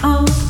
Oh.